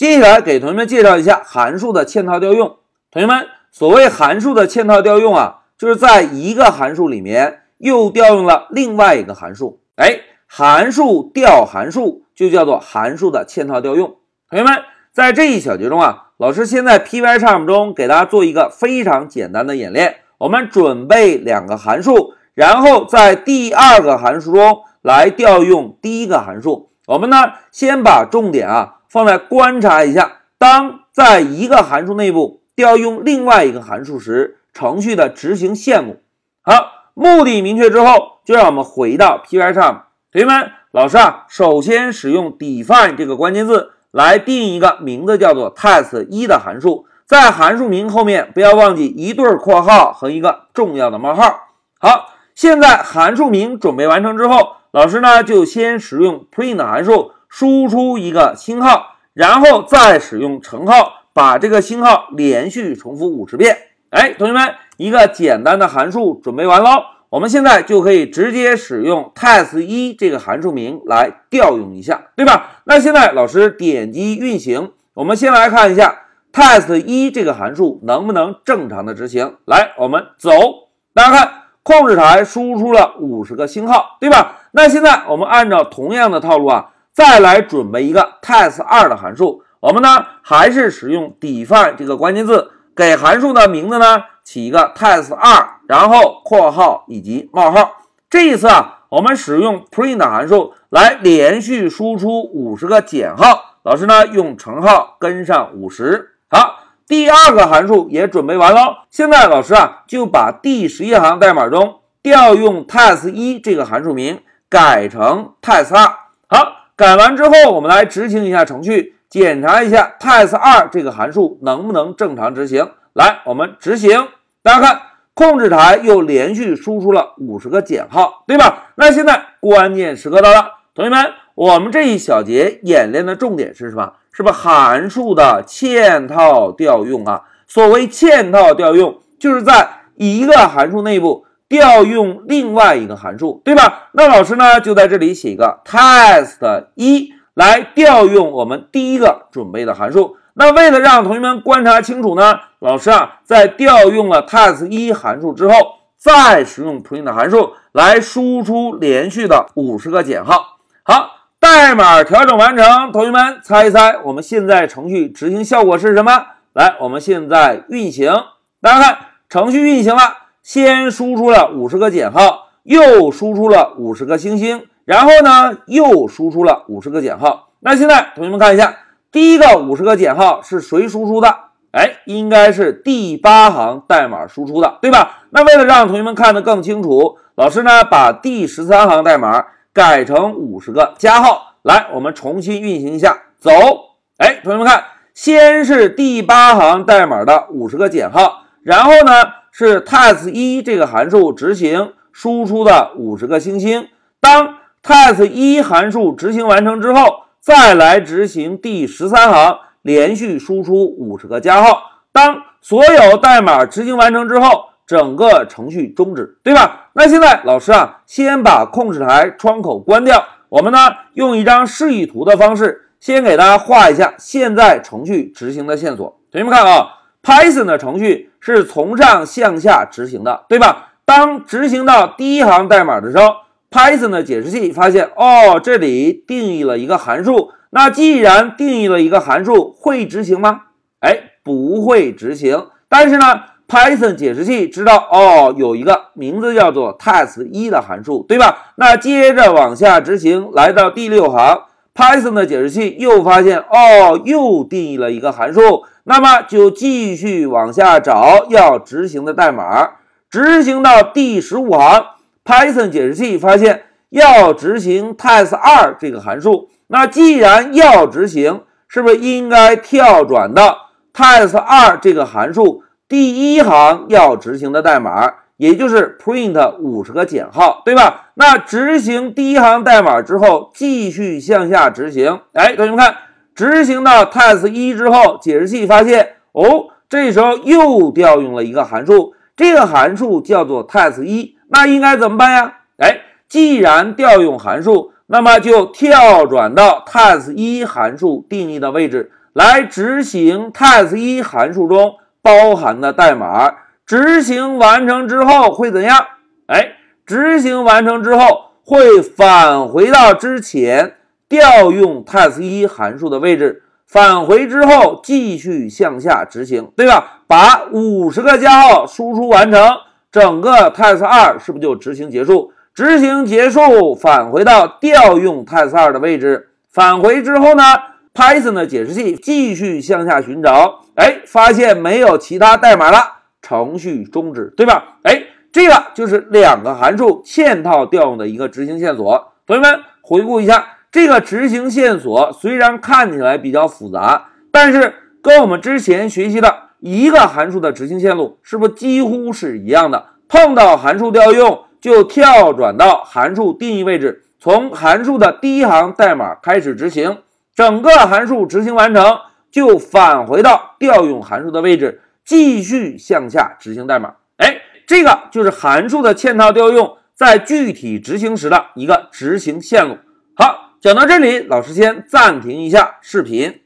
接下来给同学们介绍一下函数的嵌套调用。同学们，所谓函数的嵌套调用啊，就是在一个函数里面又调用了另外一个函数。哎，函数调函数就叫做函数的嵌套调用。同学们，在这一小节中啊，老师先在 Pycharm 中给大家做一个非常简单的演练。我们准备两个函数，然后在第二个函数中来调用第一个函数。我们呢，先把重点啊放在观察一下，当在一个函数内部调用另外一个函数时，程序的执行线路。好，目的明确之后，就让我们回到 Pycharm。同学们，老师啊，首先使用 define 这个关键字。来定一个名字叫做 test 一的函数，在函数名后面不要忘记一对括号和一个重要的冒号。好，现在函数名准备完成之后，老师呢就先使用 print 函数输出一个星号，然后再使用乘号把这个星号连续重复五十遍。哎，同学们，一个简单的函数准备完喽。我们现在就可以直接使用 test 一这个函数名来调用一下，对吧？那现在老师点击运行，我们先来看一下 test 一这个函数能不能正常的执行。来，我们走，大家看，控制台输出了五十个星号，对吧？那现在我们按照同样的套路啊，再来准备一个 test 二的函数。我们呢还是使用 define 这个关键字，给函数的名字呢起一个 test 二。然后括号以及冒号，这一次啊，我们使用 print 函数来连续输出五十个减号，老师呢用乘号跟上五十。好，第二个函数也准备完喽。现在老师啊就把第十一行代码中调用 test 一这个函数名改成 test 二。改完之后，我们来执行一下程序，检查一下 test 二这个函数能不能正常执行。来，我们执行，大家看。控制台又连续输出了五十个减号，对吧？那现在关键时刻到了，同学们，我们这一小节演练的重点是什么？是不是函数的嵌套调用啊？所谓嵌套调用，就是在一个函数内部调用另外一个函数，对吧？那老师呢，就在这里写一个 test 一来调用我们第一个准备的函数。那为了让同学们观察清楚呢，老师啊，在调用了 test 一函数之后，再使用 print 函数来输出连续的五十个减号。好，代码调整完成，同学们猜一猜，我们现在程序执行效果是什么？来，我们现在运行，大家看，程序运行了，先输出了五十个减号，又输出了五十个星星，然后呢，又输出了五十个减号。那现在同学们看一下。第一个五十个减号是谁输出的？哎，应该是第八行代码输出的，对吧？那为了让同学们看得更清楚，老师呢把第十三行代码改成五十个加号。来，我们重新运行一下，走。哎，同学们看，先是第八行代码的五十个减号，然后呢是 test 一这个函数执行输出的五十个星星。当 test 一函数执行完成之后。再来执行第十三行，连续输出五十个加号。当所有代码执行完成之后，整个程序终止，对吧？那现在老师啊，先把控制台窗口关掉。我们呢，用一张示意图的方式，先给大家画一下现在程序执行的线索。同学们看啊，Python 的程序是从上向下执行的，对吧？当执行到第一行代码的时候。Python 的解释器发现，哦，这里定义了一个函数。那既然定义了一个函数，会执行吗？哎，不会执行。但是呢，Python 解释器知道，哦，有一个名字叫做 test 一的函数，对吧？那接着往下执行，来到第六行，Python 的解释器又发现，哦，又定义了一个函数。那么就继续往下找要执行的代码，执行到第十五行。Python 解释器发现要执行 test 二这个函数，那既然要执行，是不是应该跳转到 test 二这个函数第一行要执行的代码，也就是 print 五十个减号，对吧？那执行第一行代码之后，继续向下执行。哎，同学们看，执行到 test 一之后，解释器发现，哦，这时候又调用了一个函数，这个函数叫做 test 一。那应该怎么办呀？哎，既然调用函数，那么就跳转到 test 一函数定义的位置，来执行 test 一函数中包含的代码。执行完成之后会怎样？哎，执行完成之后会返回到之前调用 test 一函数的位置。返回之后继续向下执行，对吧？把五十个加号输出完成，整个 test 二是不是就执行结束？执行结束，返回到调用 test 二的位置。返回之后呢，Python 的解释器继续向下寻找，哎，发现没有其他代码了，程序终止，对吧？哎，这个就是两个函数嵌套调用的一个执行线索。同学们回顾一下。这个执行线索虽然看起来比较复杂，但是跟我们之前学习的一个函数的执行线路是不是几乎是一样的？碰到函数调用就跳转到函数定义位置，从函数的第一行代码开始执行，整个函数执行完成就返回到调用函数的位置，继续向下执行代码。哎，这个就是函数的嵌套调用在具体执行时的一个执行线路。好。讲到这里，老师先暂停一下视频。